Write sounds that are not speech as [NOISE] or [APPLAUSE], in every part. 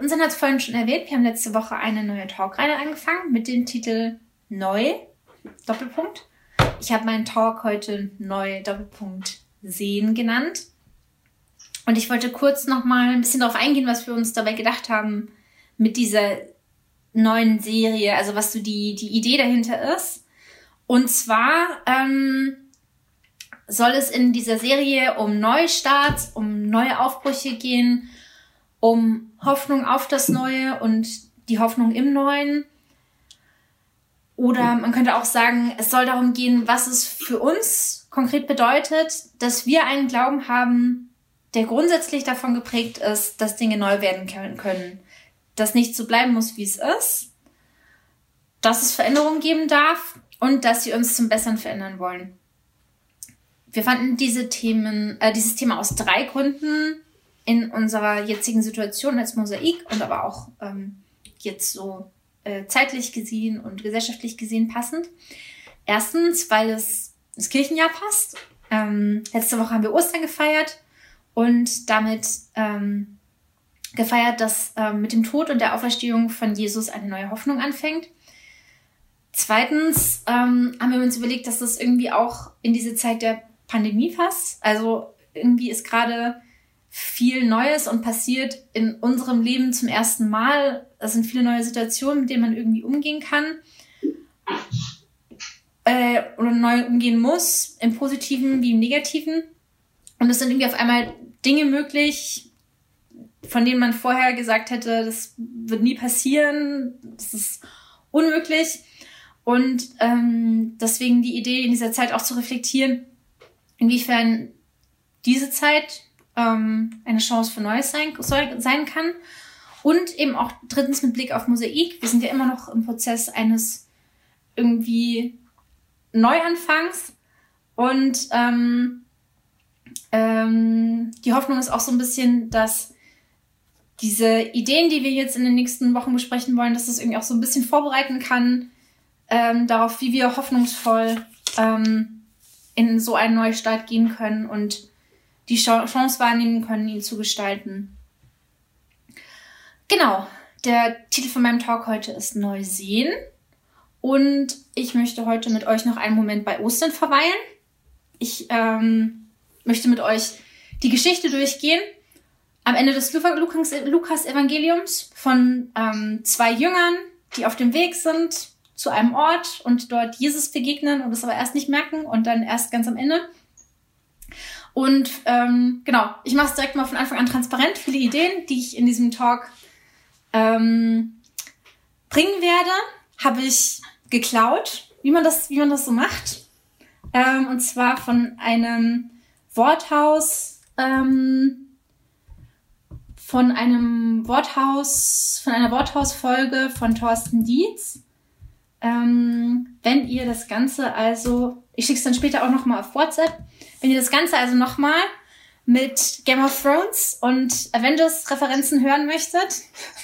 Unseren hat es vorhin schon erwähnt. Wir haben letzte Woche eine neue Talkreihe angefangen mit dem Titel Neu, Doppelpunkt. Ich habe meinen Talk heute Neu, Doppelpunkt Sehen genannt. Und ich wollte kurz nochmal ein bisschen darauf eingehen, was wir uns dabei gedacht haben mit dieser neuen Serie, also was so die, die Idee dahinter ist. Und zwar ähm, soll es in dieser Serie um Neustarts, um neue Aufbrüche gehen, um Hoffnung auf das Neue und die Hoffnung im Neuen. Oder man könnte auch sagen, es soll darum gehen, was es für uns konkret bedeutet, dass wir einen Glauben haben, der grundsätzlich davon geprägt ist, dass Dinge neu werden können. Dass nicht so bleiben muss, wie es ist. Dass es Veränderungen geben darf und dass sie uns zum Besseren verändern wollen. Wir fanden diese Themen, äh, dieses Thema aus drei Gründen in unserer jetzigen Situation als Mosaik und aber auch ähm, jetzt so äh, zeitlich gesehen und gesellschaftlich gesehen passend. Erstens, weil es ins Kirchenjahr passt. Ähm, letzte Woche haben wir Ostern gefeiert und damit ähm, gefeiert, dass ähm, mit dem Tod und der Auferstehung von Jesus eine neue Hoffnung anfängt. Zweitens ähm, haben wir uns überlegt, dass das irgendwie auch in diese Zeit der Pandemie passt. Also irgendwie ist gerade viel Neues und passiert in unserem Leben zum ersten Mal. Es sind viele neue Situationen, mit denen man irgendwie umgehen kann äh, oder neu umgehen muss, im Positiven wie im Negativen. Und es sind irgendwie auf einmal Dinge möglich, von denen man vorher gesagt hätte, das wird nie passieren, das ist unmöglich. Und ähm, deswegen die Idee, in dieser Zeit auch zu reflektieren, inwiefern diese Zeit ähm, eine Chance für Neues sein, soll, sein kann. Und eben auch drittens mit Blick auf Mosaik. Wir sind ja immer noch im Prozess eines irgendwie Neuanfangs. Und ähm, ähm, die Hoffnung ist auch so ein bisschen, dass diese Ideen, die wir jetzt in den nächsten Wochen besprechen wollen, dass das irgendwie auch so ein bisschen vorbereiten kann ähm, darauf, wie wir hoffnungsvoll ähm, in so einen Neustart gehen können und die Chance wahrnehmen können, ihn zu gestalten. Genau, der Titel von meinem Talk heute ist Neu sehen. Und ich möchte heute mit euch noch einen Moment bei Ostern verweilen. Ich ähm, möchte mit euch die Geschichte durchgehen. Am Ende des Lukas-Evangeliums von ähm, zwei Jüngern, die auf dem Weg sind zu einem Ort und dort Jesus begegnen und es aber erst nicht merken und dann erst ganz am Ende. Und ähm, genau, ich mache es direkt mal von Anfang an transparent. Viele Ideen, die ich in diesem Talk ähm, bringen werde, habe ich geklaut, wie man das, wie man das so macht. Ähm, und zwar von einem Worthaus, ähm, von einem Worthaus, von einer Worthausfolge von Thorsten Dietz. Ähm, wenn ihr das Ganze also, ich schicke es dann später auch nochmal auf WhatsApp, wenn ihr das Ganze also nochmal mit Game of Thrones und Avengers Referenzen hören möchtet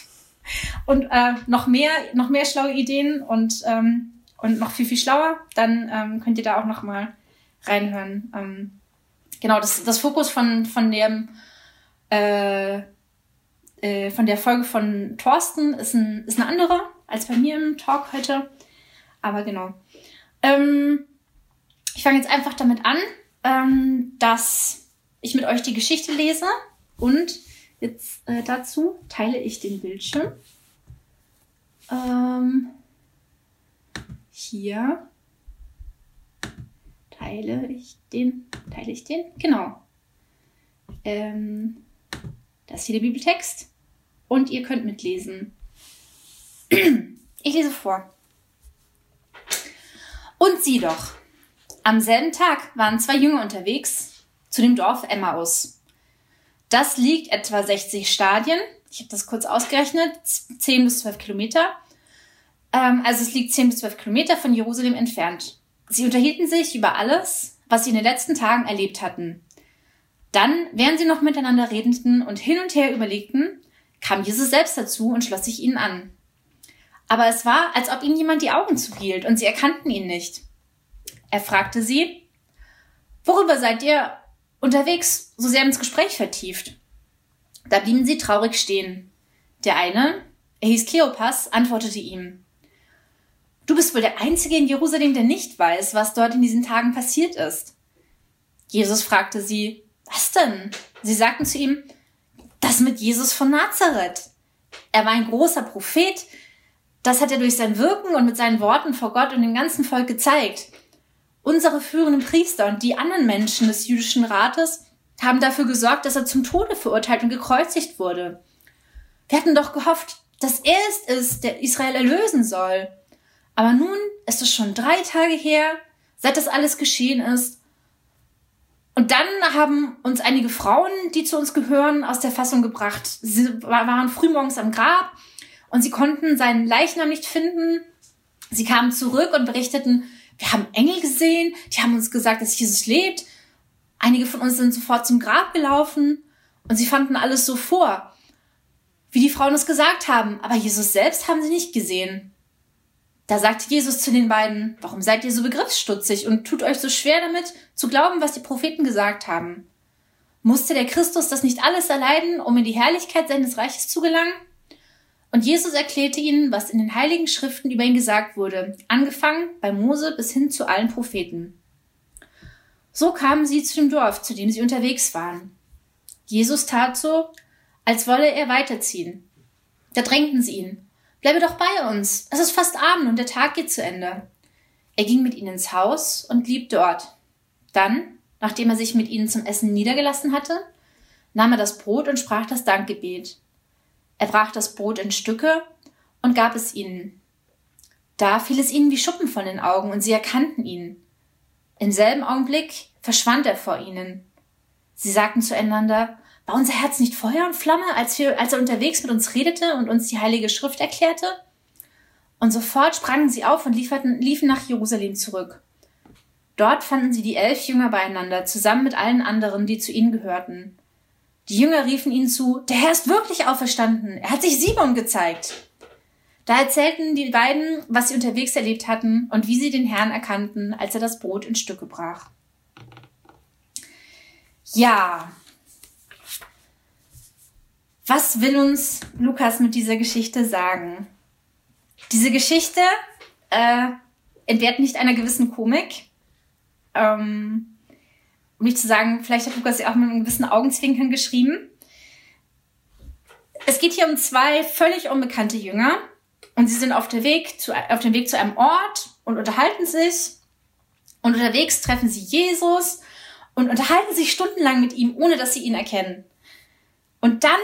[LAUGHS] und äh, noch mehr, noch mehr schlaue Ideen und, ähm, und noch viel, viel schlauer, dann ähm, könnt ihr da auch nochmal reinhören. Ähm, genau, das, das Fokus von, von dem, äh, äh, von der Folge von Thorsten ist, ein, ist eine andere als bei mir im Talk heute. Aber genau. Ähm, ich fange jetzt einfach damit an, ähm, dass ich mit euch die Geschichte lese und jetzt äh, dazu teile ich den Bildschirm. Ähm, hier teile ich den, teile ich den, genau. Ähm, das ist hier der Bibeltext und ihr könnt mitlesen. [CLEARS THROAT] Ich lese vor. Und sieh doch, am selben Tag waren zwei Jünger unterwegs zu dem Dorf Emmaus. Das liegt etwa 60 Stadien, ich habe das kurz ausgerechnet, 10 bis 12 Kilometer. Ähm, also es liegt 10 bis 12 Kilometer von Jerusalem entfernt. Sie unterhielten sich über alles, was sie in den letzten Tagen erlebt hatten. Dann, während sie noch miteinander redeten und hin und her überlegten, kam Jesus selbst dazu und schloss sich ihnen an. Aber es war, als ob ihnen jemand die Augen zuhielt und sie erkannten ihn nicht. Er fragte sie, worüber seid ihr unterwegs so sehr ins Gespräch vertieft? Da blieben sie traurig stehen, Der eine, er hieß Kleopas, antwortete ihm, Du bist wohl der Einzige in Jerusalem, der nicht weiß, was dort in diesen Tagen passiert ist. Jesus fragte sie, was denn? Sie sagten zu ihm, das mit Jesus von Nazareth. Er war ein großer Prophet. Das hat er durch sein Wirken und mit seinen Worten vor Gott und dem ganzen Volk gezeigt. Unsere führenden Priester und die anderen Menschen des jüdischen Rates haben dafür gesorgt, dass er zum Tode verurteilt und gekreuzigt wurde. Wir hatten doch gehofft, dass er es ist, der Israel erlösen soll. Aber nun ist es schon drei Tage her, seit das alles geschehen ist. Und dann haben uns einige Frauen, die zu uns gehören, aus der Fassung gebracht. Sie waren frühmorgens am Grab und sie konnten seinen Leichnam nicht finden. Sie kamen zurück und berichteten, wir haben Engel gesehen, die haben uns gesagt, dass Jesus lebt. Einige von uns sind sofort zum Grab gelaufen und sie fanden alles so vor, wie die Frauen es gesagt haben, aber Jesus selbst haben sie nicht gesehen. Da sagte Jesus zu den beiden, warum seid ihr so begriffsstutzig und tut euch so schwer damit, zu glauben, was die Propheten gesagt haben? Musste der Christus das nicht alles erleiden, um in die Herrlichkeit seines Reiches zu gelangen? Und Jesus erklärte ihnen, was in den heiligen Schriften über ihn gesagt wurde, angefangen bei Mose bis hin zu allen Propheten. So kamen sie zu dem Dorf, zu dem sie unterwegs waren. Jesus tat so, als wolle er weiterziehen. Da drängten sie ihn. Bleibe doch bei uns. Es ist fast Abend und der Tag geht zu Ende. Er ging mit ihnen ins Haus und blieb dort. Dann, nachdem er sich mit ihnen zum Essen niedergelassen hatte, nahm er das Brot und sprach das Dankgebet. Er brach das Brot in Stücke und gab es ihnen. Da fiel es ihnen wie Schuppen von den Augen und sie erkannten ihn. Im selben Augenblick verschwand er vor ihnen. Sie sagten zueinander, war unser Herz nicht Feuer und Flamme, als, wir, als er unterwegs mit uns redete und uns die Heilige Schrift erklärte? Und sofort sprangen sie auf und lieferten, liefen nach Jerusalem zurück. Dort fanden sie die elf Jünger beieinander, zusammen mit allen anderen, die zu ihnen gehörten. Die Jünger riefen ihnen zu, der Herr ist wirklich auferstanden, er hat sich Simon gezeigt. Da erzählten die beiden, was sie unterwegs erlebt hatten und wie sie den Herrn erkannten, als er das Brot in Stücke brach. Ja. Was will uns Lukas mit dieser Geschichte sagen? Diese Geschichte äh, entbehrt nicht einer gewissen Komik. Ähm, nicht zu sagen, vielleicht hat Lukas sie auch mit einem gewissen Augenzwinkern geschrieben. Es geht hier um zwei völlig unbekannte Jünger und sie sind auf, der Weg zu, auf dem Weg zu einem Ort und unterhalten sich. Und unterwegs treffen sie Jesus und unterhalten sich stundenlang mit ihm, ohne dass sie ihn erkennen. Und dann,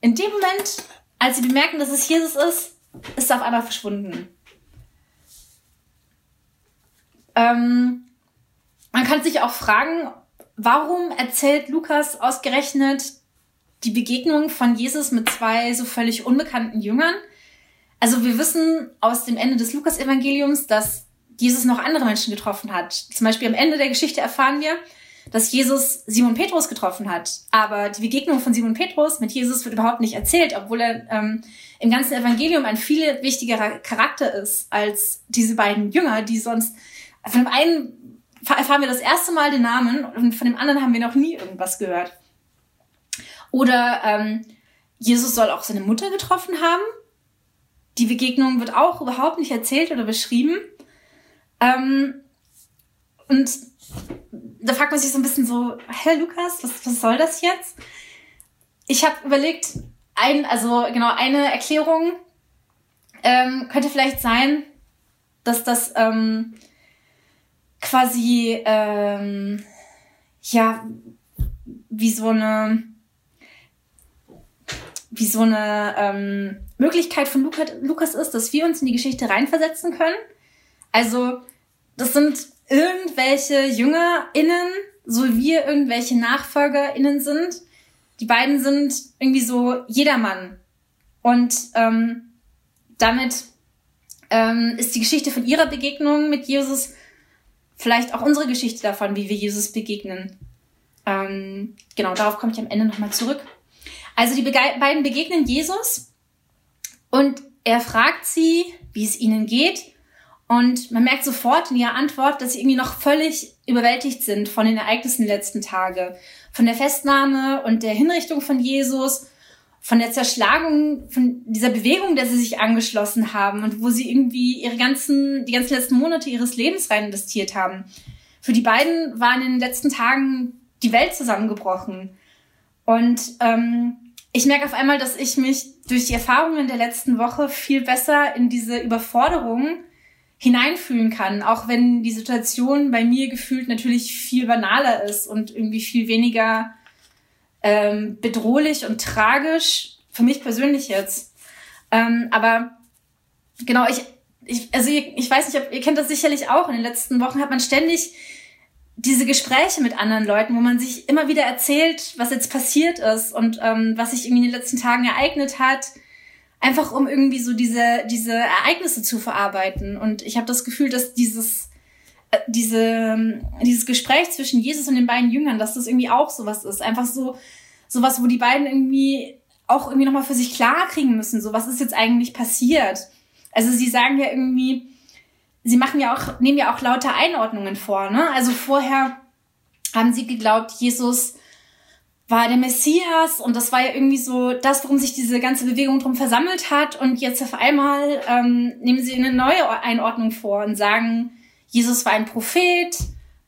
in dem Moment, als sie bemerken, dass es Jesus ist, ist er auf einmal verschwunden. Ähm, man kann sich auch fragen, warum erzählt Lukas ausgerechnet die Begegnung von Jesus mit zwei so völlig unbekannten Jüngern? Also wir wissen aus dem Ende des Lukas-Evangeliums, dass Jesus noch andere Menschen getroffen hat. Zum Beispiel am Ende der Geschichte erfahren wir, dass Jesus Simon Petrus getroffen hat. Aber die Begegnung von Simon Petrus mit Jesus wird überhaupt nicht erzählt, obwohl er ähm, im ganzen Evangelium ein viel wichtigerer Charakter ist als diese beiden Jünger, die sonst von dem einen erfahren wir das erste Mal den Namen und von dem anderen haben wir noch nie irgendwas gehört. Oder ähm, Jesus soll auch seine Mutter getroffen haben. Die Begegnung wird auch überhaupt nicht erzählt oder beschrieben. Ähm, und da fragt man sich so ein bisschen so, Herr Lukas, was, was soll das jetzt? Ich habe überlegt, ein, also genau, eine Erklärung ähm, könnte vielleicht sein, dass das ähm, quasi ähm, ja wie so eine wie so eine ähm, Möglichkeit von Lukas ist, dass wir uns in die Geschichte reinversetzen können. Also das sind irgendwelche JüngerInnen, so wie wir irgendwelche NachfolgerInnen sind. Die beiden sind irgendwie so jedermann. Und ähm, damit ähm, ist die Geschichte von ihrer Begegnung mit Jesus vielleicht auch unsere Geschichte davon, wie wir Jesus begegnen. Ähm, genau, darauf komme ich am Ende nochmal zurück. Also die Bege beiden begegnen Jesus und er fragt sie, wie es ihnen geht. Und man merkt sofort in ihrer Antwort, dass sie irgendwie noch völlig überwältigt sind von den Ereignissen der letzten Tage. Von der Festnahme und der Hinrichtung von Jesus von der Zerschlagung, von dieser Bewegung, der sie sich angeschlossen haben und wo sie irgendwie ihre ganzen, die ganzen letzten Monate ihres Lebens rein investiert haben. Für die beiden waren in den letzten Tagen die Welt zusammengebrochen. Und ähm, ich merke auf einmal, dass ich mich durch die Erfahrungen der letzten Woche viel besser in diese Überforderung hineinfühlen kann, auch wenn die Situation bei mir gefühlt natürlich viel banaler ist und irgendwie viel weniger ähm, bedrohlich und tragisch, für mich persönlich jetzt. Ähm, aber genau, ich, ich, also ich, ich weiß nicht, ob, ihr kennt das sicherlich auch, in den letzten Wochen hat man ständig diese Gespräche mit anderen Leuten, wo man sich immer wieder erzählt, was jetzt passiert ist und ähm, was sich irgendwie in den letzten Tagen ereignet hat, einfach um irgendwie so diese diese Ereignisse zu verarbeiten. Und ich habe das Gefühl, dass dieses diese dieses Gespräch zwischen Jesus und den beiden Jüngern, dass das irgendwie auch sowas ist, einfach so sowas, wo die beiden irgendwie auch irgendwie nochmal für sich klar kriegen müssen, so was ist jetzt eigentlich passiert. Also sie sagen ja irgendwie, sie machen ja auch, nehmen ja auch lauter Einordnungen vor, ne? Also vorher haben sie geglaubt, Jesus war der Messias und das war ja irgendwie so das, worum sich diese ganze Bewegung drum versammelt hat und jetzt auf einmal ähm, nehmen sie eine neue Einordnung vor und sagen, Jesus war ein Prophet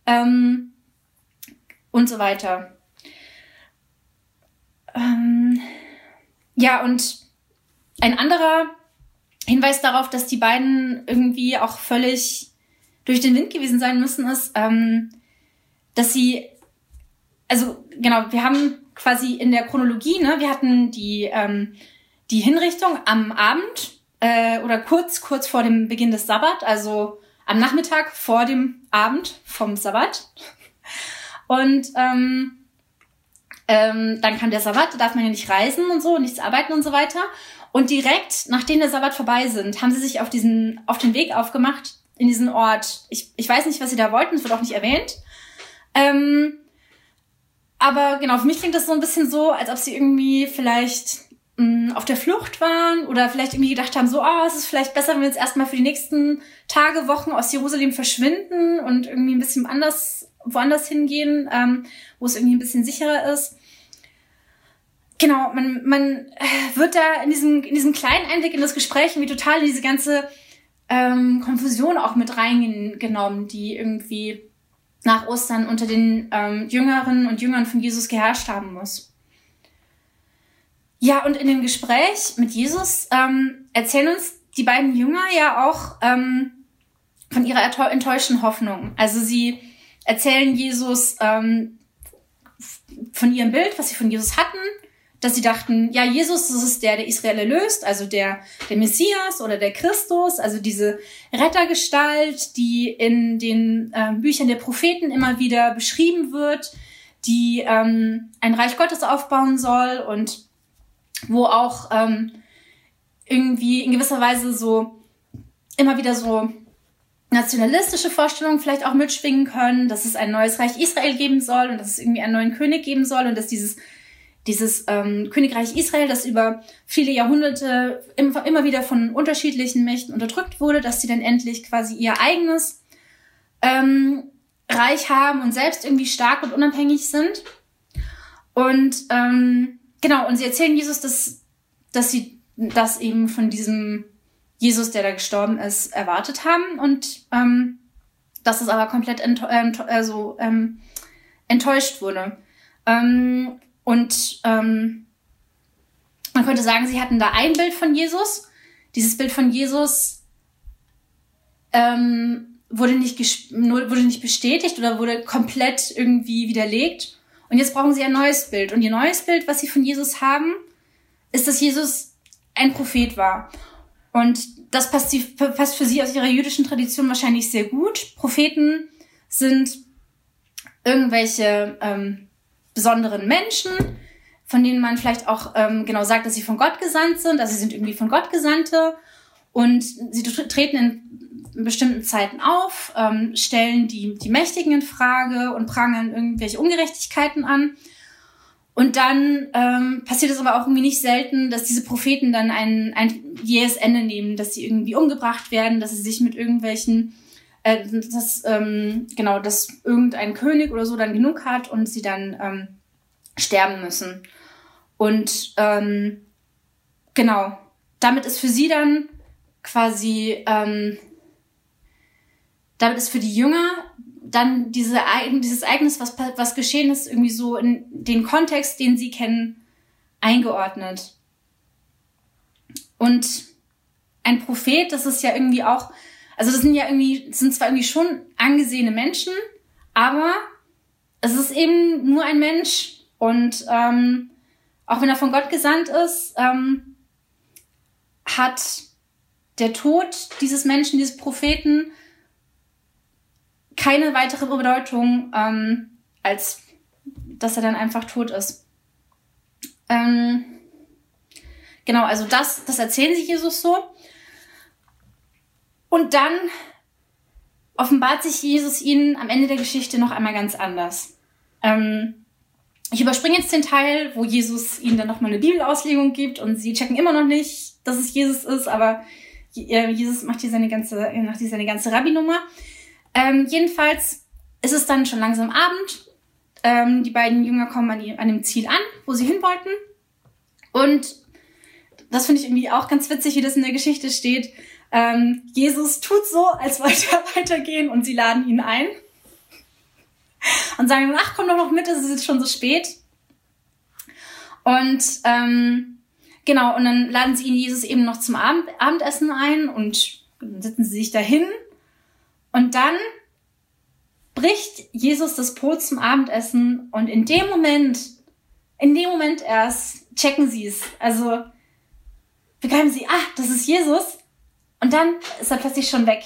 ähm, und so weiter. Ähm, ja, und ein anderer Hinweis darauf, dass die beiden irgendwie auch völlig durch den Wind gewesen sein müssen, ist, ähm, dass sie, also genau, wir haben quasi in der Chronologie, ne, wir hatten die, ähm, die Hinrichtung am Abend äh, oder kurz, kurz vor dem Beginn des Sabbat, also am Nachmittag vor dem Abend vom Sabbat. Und ähm, ähm, dann kam der Sabbat, da darf man ja nicht reisen und so, nichts arbeiten und so weiter. Und direkt, nachdem der Sabbat vorbei sind, haben sie sich auf diesen, auf den Weg aufgemacht in diesen Ort. Ich, ich weiß nicht, was sie da wollten, es wird auch nicht erwähnt. Ähm, aber genau, für mich klingt das so ein bisschen so, als ob sie irgendwie vielleicht auf der Flucht waren oder vielleicht irgendwie gedacht haben, so, oh, es ist vielleicht besser, wenn wir jetzt erstmal für die nächsten Tage, Wochen aus Jerusalem verschwinden und irgendwie ein bisschen anders, woanders hingehen, ähm, wo es irgendwie ein bisschen sicherer ist genau, man, man äh, wird da in diesem, in diesem kleinen Einblick in das Gespräch irgendwie total in diese ganze ähm, Konfusion auch mit reingenommen, die irgendwie nach Ostern unter den ähm, Jüngeren und Jüngern von Jesus geherrscht haben muss. Ja, und in dem Gespräch mit Jesus ähm, erzählen uns die beiden Jünger ja auch ähm, von ihrer enttäuschten Hoffnung. Also sie erzählen Jesus ähm, von ihrem Bild, was sie von Jesus hatten, dass sie dachten, ja, Jesus, das ist der, der Israel erlöst, also der, der Messias oder der Christus, also diese Rettergestalt, die in den äh, Büchern der Propheten immer wieder beschrieben wird, die ähm, ein Reich Gottes aufbauen soll und wo auch ähm, irgendwie in gewisser Weise so immer wieder so nationalistische Vorstellungen vielleicht auch mitschwingen können, dass es ein neues Reich Israel geben soll und dass es irgendwie einen neuen König geben soll und dass dieses dieses ähm, Königreich Israel, das über viele Jahrhunderte immer, immer wieder von unterschiedlichen Mächten unterdrückt wurde, dass sie dann endlich quasi ihr eigenes ähm, Reich haben und selbst irgendwie stark und unabhängig sind. Und ähm, genau, und sie erzählen Jesus, dass, dass sie das eben von diesem Jesus, der da gestorben ist, erwartet haben und ähm, dass es aber komplett also, ähm, enttäuscht wurde. Ähm, und ähm, man könnte sagen, sie hatten da ein Bild von Jesus. Dieses Bild von Jesus ähm, wurde, nicht wurde nicht bestätigt oder wurde komplett irgendwie widerlegt. Und jetzt brauchen sie ein neues Bild. Und ihr neues Bild, was sie von Jesus haben, ist, dass Jesus ein Prophet war. Und das passt, sie, passt für sie aus ihrer jüdischen Tradition wahrscheinlich sehr gut. Propheten sind irgendwelche ähm, besonderen Menschen, von denen man vielleicht auch ähm, genau sagt, dass sie von Gott gesandt sind, also sie sind irgendwie von Gott Gesandte und sie treten in bestimmten Zeiten auf, ähm, stellen die, die Mächtigen in Frage und prangern irgendwelche Ungerechtigkeiten an. Und dann ähm, passiert es aber auch irgendwie nicht selten, dass diese Propheten dann ein, ein jähes Ende nehmen, dass sie irgendwie umgebracht werden, dass sie sich mit irgendwelchen äh, dass, ähm, genau, dass irgendein König oder so dann genug hat und sie dann ähm, sterben müssen. Und ähm, genau, damit ist für sie dann quasi, ähm, damit ist für die Jünger dann diese, dieses Ereignis, was, was geschehen ist, irgendwie so in den Kontext, den sie kennen, eingeordnet. Und ein Prophet, das ist ja irgendwie auch, also das sind ja irgendwie, sind zwar irgendwie schon angesehene Menschen, aber es ist eben nur ein Mensch und ähm, auch wenn er von Gott gesandt ist, ähm, hat der Tod dieses Menschen, dieses Propheten, keine weitere Bedeutung, ähm, als dass er dann einfach tot ist. Ähm, genau, also das, das erzählen sie Jesus so. Und dann offenbart sich Jesus ihnen am Ende der Geschichte noch einmal ganz anders. Ähm, ich überspringe jetzt den Teil, wo Jesus ihnen dann nochmal eine Bibelauslegung gibt und sie checken immer noch nicht, dass es Jesus ist, aber äh, Jesus macht hier seine ganze, macht hier seine ganze Rabbi-Nummer. Ähm, jedenfalls ist es dann schon langsam Abend. Ähm, die beiden Jünger kommen an, die, an dem Ziel an, wo sie hin wollten. Und das finde ich irgendwie auch ganz witzig, wie das in der Geschichte steht. Ähm, Jesus tut so, als wollte er [LAUGHS] weitergehen und sie laden ihn ein. Und sagen, ach, komm doch noch mit, es ist jetzt schon so spät. Und ähm, genau, und dann laden sie ihn Jesus eben noch zum Abend, Abendessen ein und dann sitzen sie sich dahin und dann bricht Jesus das Brot zum Abendessen und in dem Moment, in dem Moment erst checken sie es. Also begreifen sie, ah, das ist Jesus. Und dann ist er plötzlich schon weg.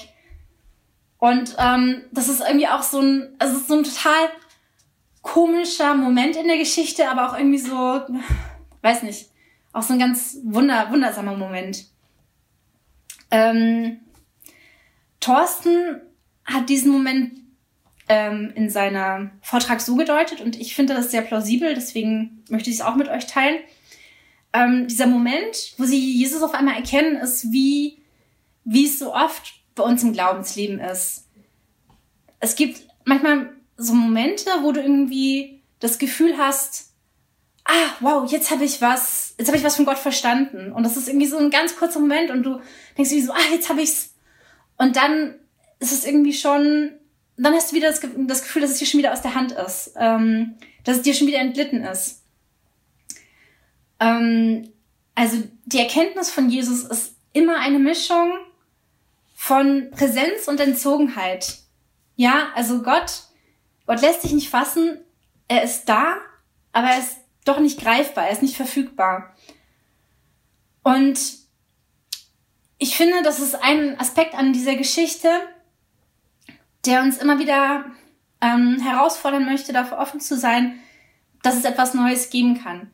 Und ähm, das ist irgendwie auch so ein, also so ein total komischer Moment in der Geschichte, aber auch irgendwie so, weiß nicht, auch so ein ganz wunder, wundersamer Moment. Ähm, Thorsten hat diesen Moment ähm, in seiner Vortrag so gedeutet und ich finde das sehr plausibel, deswegen möchte ich es auch mit euch teilen. Ähm, dieser Moment, wo sie Jesus auf einmal erkennen, ist wie, wie es so oft bei uns im Glaubensleben ist. Es gibt manchmal so Momente, wo du irgendwie das Gefühl hast, ah, wow, jetzt habe ich was, jetzt habe ich was von Gott verstanden. Und das ist irgendwie so ein ganz kurzer Moment und du denkst wie so, ah, jetzt habe ich's. Und dann ist es irgendwie schon, dann hast du wieder das, das Gefühl, dass es dir schon wieder aus der Hand ist, ähm, dass es dir schon wieder entglitten ist. Ähm, also die Erkenntnis von Jesus ist immer eine Mischung von Präsenz und Entzogenheit. Ja, also Gott, Gott lässt sich nicht fassen, er ist da, aber er ist doch nicht greifbar, er ist nicht verfügbar. Und ich finde, das ist ein Aspekt an dieser Geschichte, der uns immer wieder ähm, herausfordern möchte, dafür offen zu sein, dass es etwas Neues geben kann,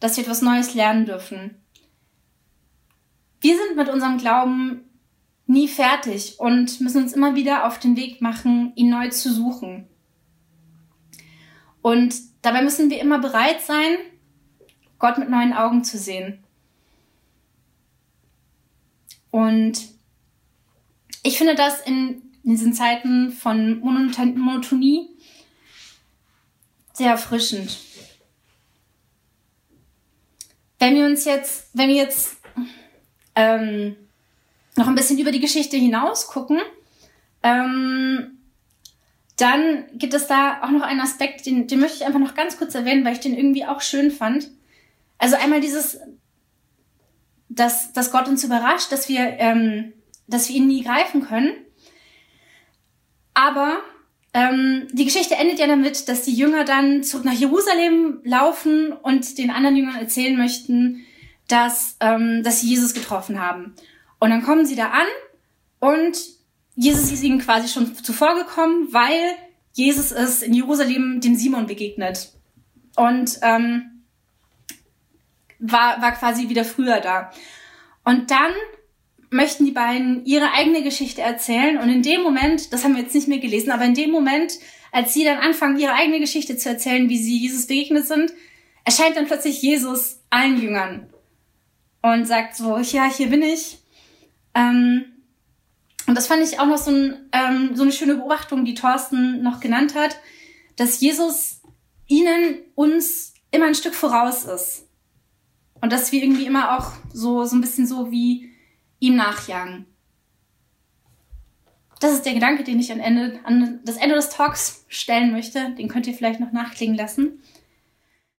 dass wir etwas Neues lernen dürfen. Wir sind mit unserem Glauben nie fertig und müssen uns immer wieder auf den Weg machen, ihn neu zu suchen. Und dabei müssen wir immer bereit sein, Gott mit neuen Augen zu sehen. Und ich finde das in in diesen Zeiten von Monotonie sehr erfrischend. Wenn wir uns jetzt, wenn wir jetzt ähm, noch ein bisschen über die Geschichte hinaus gucken, ähm, dann gibt es da auch noch einen Aspekt, den, den möchte ich einfach noch ganz kurz erwähnen, weil ich den irgendwie auch schön fand. Also einmal dieses, dass, dass Gott uns überrascht, dass wir, ähm, dass wir ihn nie greifen können. Aber ähm, die Geschichte endet ja damit, dass die Jünger dann zurück nach Jerusalem laufen und den anderen Jüngern erzählen möchten, dass, ähm, dass sie Jesus getroffen haben. Und dann kommen sie da an und Jesus ist ihnen quasi schon zuvor gekommen, weil Jesus ist in Jerusalem dem Simon begegnet. Und ähm, war, war quasi wieder früher da. Und dann möchten die beiden ihre eigene Geschichte erzählen. Und in dem Moment, das haben wir jetzt nicht mehr gelesen, aber in dem Moment, als sie dann anfangen, ihre eigene Geschichte zu erzählen, wie sie Jesus begegnet sind, erscheint dann plötzlich Jesus allen Jüngern und sagt so, ja, hier bin ich. Ähm, und das fand ich auch noch so, ein, ähm, so eine schöne Beobachtung, die Thorsten noch genannt hat, dass Jesus ihnen uns immer ein Stück voraus ist. Und dass wir irgendwie immer auch so, so ein bisschen so wie ihm nachjagen. Das ist der Gedanke, den ich an, Ende, an das Ende des Talks stellen möchte. Den könnt ihr vielleicht noch nachklingen lassen.